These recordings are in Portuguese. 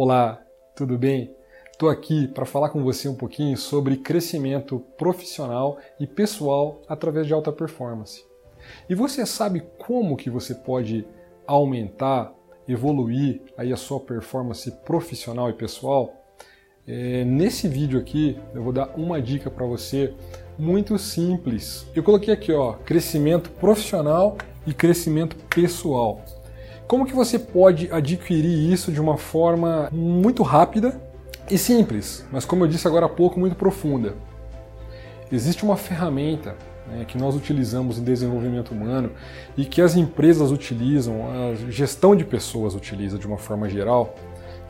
Olá, tudo bem? Estou aqui para falar com você um pouquinho sobre crescimento profissional e pessoal através de alta performance. E você sabe como que você pode aumentar, evoluir aí a sua performance profissional e pessoal? É, nesse vídeo aqui eu vou dar uma dica para você muito simples. Eu coloquei aqui ó, crescimento profissional e crescimento pessoal. Como que você pode adquirir isso de uma forma muito rápida e simples, mas como eu disse agora há pouco, muito profunda? Existe uma ferramenta né, que nós utilizamos em desenvolvimento humano e que as empresas utilizam, a gestão de pessoas utiliza de uma forma geral,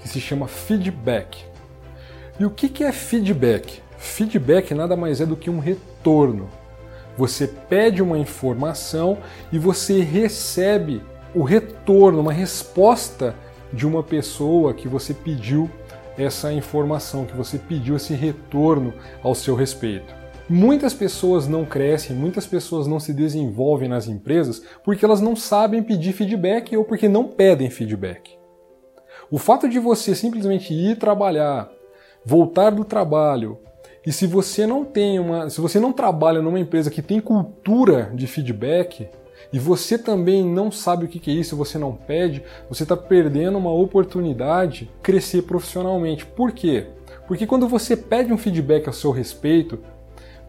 que se chama feedback. E o que é feedback? Feedback nada mais é do que um retorno. Você pede uma informação e você recebe o retorno, uma resposta de uma pessoa que você pediu essa informação, que você pediu esse retorno ao seu respeito. Muitas pessoas não crescem, muitas pessoas não se desenvolvem nas empresas porque elas não sabem pedir feedback ou porque não pedem feedback. O fato de você simplesmente ir trabalhar, voltar do trabalho, e se você não tem uma, se você não trabalha numa empresa que tem cultura de feedback, e você também não sabe o que é isso, você não pede, você está perdendo uma oportunidade de crescer profissionalmente. Por quê? Porque quando você pede um feedback a seu respeito,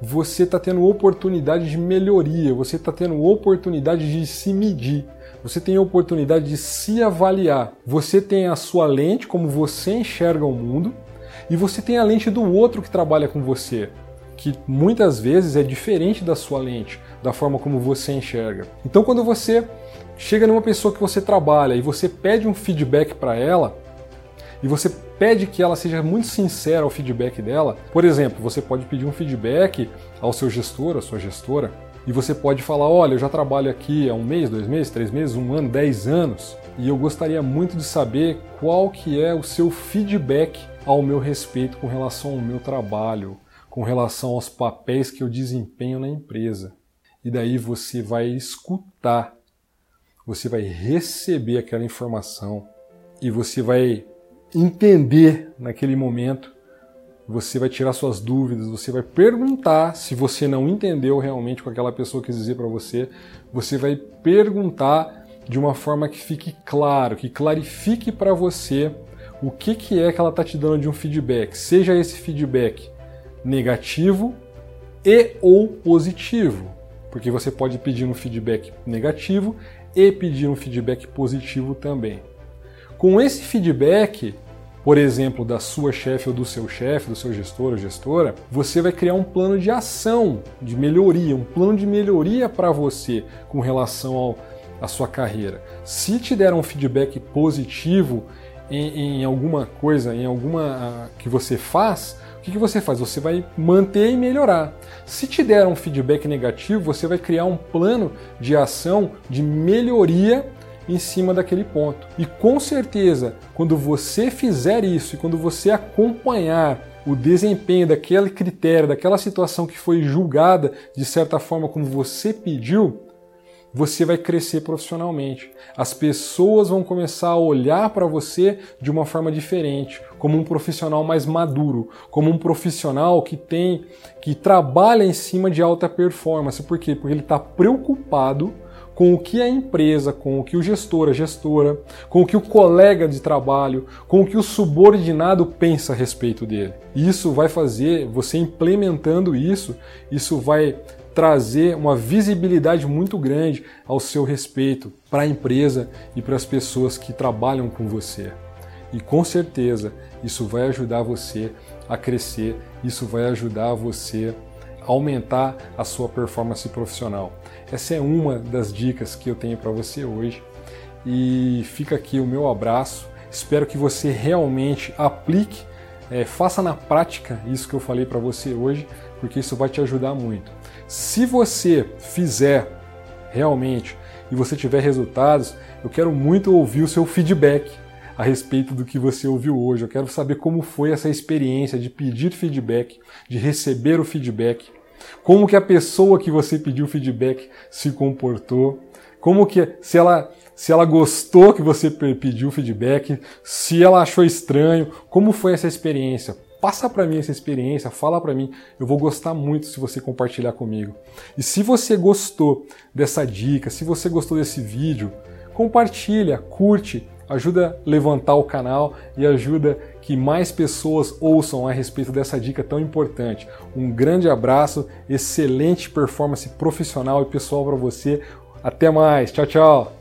você está tendo oportunidade de melhoria, você está tendo oportunidade de se medir, você tem oportunidade de se avaliar. Você tem a sua lente, como você enxerga o mundo, e você tem a lente do outro que trabalha com você que muitas vezes é diferente da sua lente, da forma como você enxerga. Então, quando você chega numa pessoa que você trabalha e você pede um feedback para ela, e você pede que ela seja muito sincera ao feedback dela, por exemplo, você pode pedir um feedback ao seu gestor, à sua gestora, e você pode falar: olha, eu já trabalho aqui há um mês, dois meses, três meses, um ano, dez anos, e eu gostaria muito de saber qual que é o seu feedback ao meu respeito com relação ao meu trabalho, com relação aos papéis que eu desempenho na empresa. E daí você vai escutar, você vai receber aquela informação e você vai entender naquele momento, você vai tirar suas dúvidas, você vai perguntar. Se você não entendeu realmente o que aquela pessoa quis dizer para você, você vai perguntar de uma forma que fique claro, que clarifique para você o que, que é que ela está te dando de um feedback. Seja esse feedback negativo e ou positivo, porque você pode pedir um feedback negativo e pedir um feedback positivo também. Com esse feedback, por exemplo, da sua chefe ou do seu chefe, do seu gestor ou gestora, você vai criar um plano de ação, de melhoria, um plano de melhoria para você com relação ao, à sua carreira. Se te der um feedback positivo em, em alguma coisa, em alguma uh, que você faz, o que, que você faz? Você vai manter e melhorar. Se te der um feedback negativo, você vai criar um plano de ação de melhoria em cima daquele ponto. E com certeza, quando você fizer isso e quando você acompanhar o desempenho daquele critério, daquela situação que foi julgada de certa forma como você pediu, você vai crescer profissionalmente. As pessoas vão começar a olhar para você de uma forma diferente, como um profissional mais maduro, como um profissional que tem, que trabalha em cima de alta performance. Por quê? Porque ele está preocupado com o que a empresa, com o que o gestor, a gestora, com o que o colega de trabalho, com o que o subordinado pensa a respeito dele. Isso vai fazer, você implementando isso, isso vai trazer uma visibilidade muito grande ao seu respeito para a empresa e para as pessoas que trabalham com você. E com certeza isso vai ajudar você a crescer, isso vai ajudar você a aumentar a sua performance profissional. Essa é uma das dicas que eu tenho para você hoje. E fica aqui o meu abraço. Espero que você realmente aplique, é, faça na prática isso que eu falei para você hoje, porque isso vai te ajudar muito. Se você fizer realmente e você tiver resultados, eu quero muito ouvir o seu feedback a respeito do que você ouviu hoje. Eu quero saber como foi essa experiência de pedir feedback, de receber o feedback, como que a pessoa que você pediu feedback se comportou. como que se ela se ela gostou que você pediu feedback, se ela achou estranho, como foi essa experiência. Passa para mim essa experiência, fala para mim, eu vou gostar muito se você compartilhar comigo. E se você gostou dessa dica, se você gostou desse vídeo, compartilha, curte, ajuda a levantar o canal e ajuda que mais pessoas ouçam a respeito dessa dica tão importante. Um grande abraço, excelente performance profissional e pessoal para você. Até mais, tchau, tchau.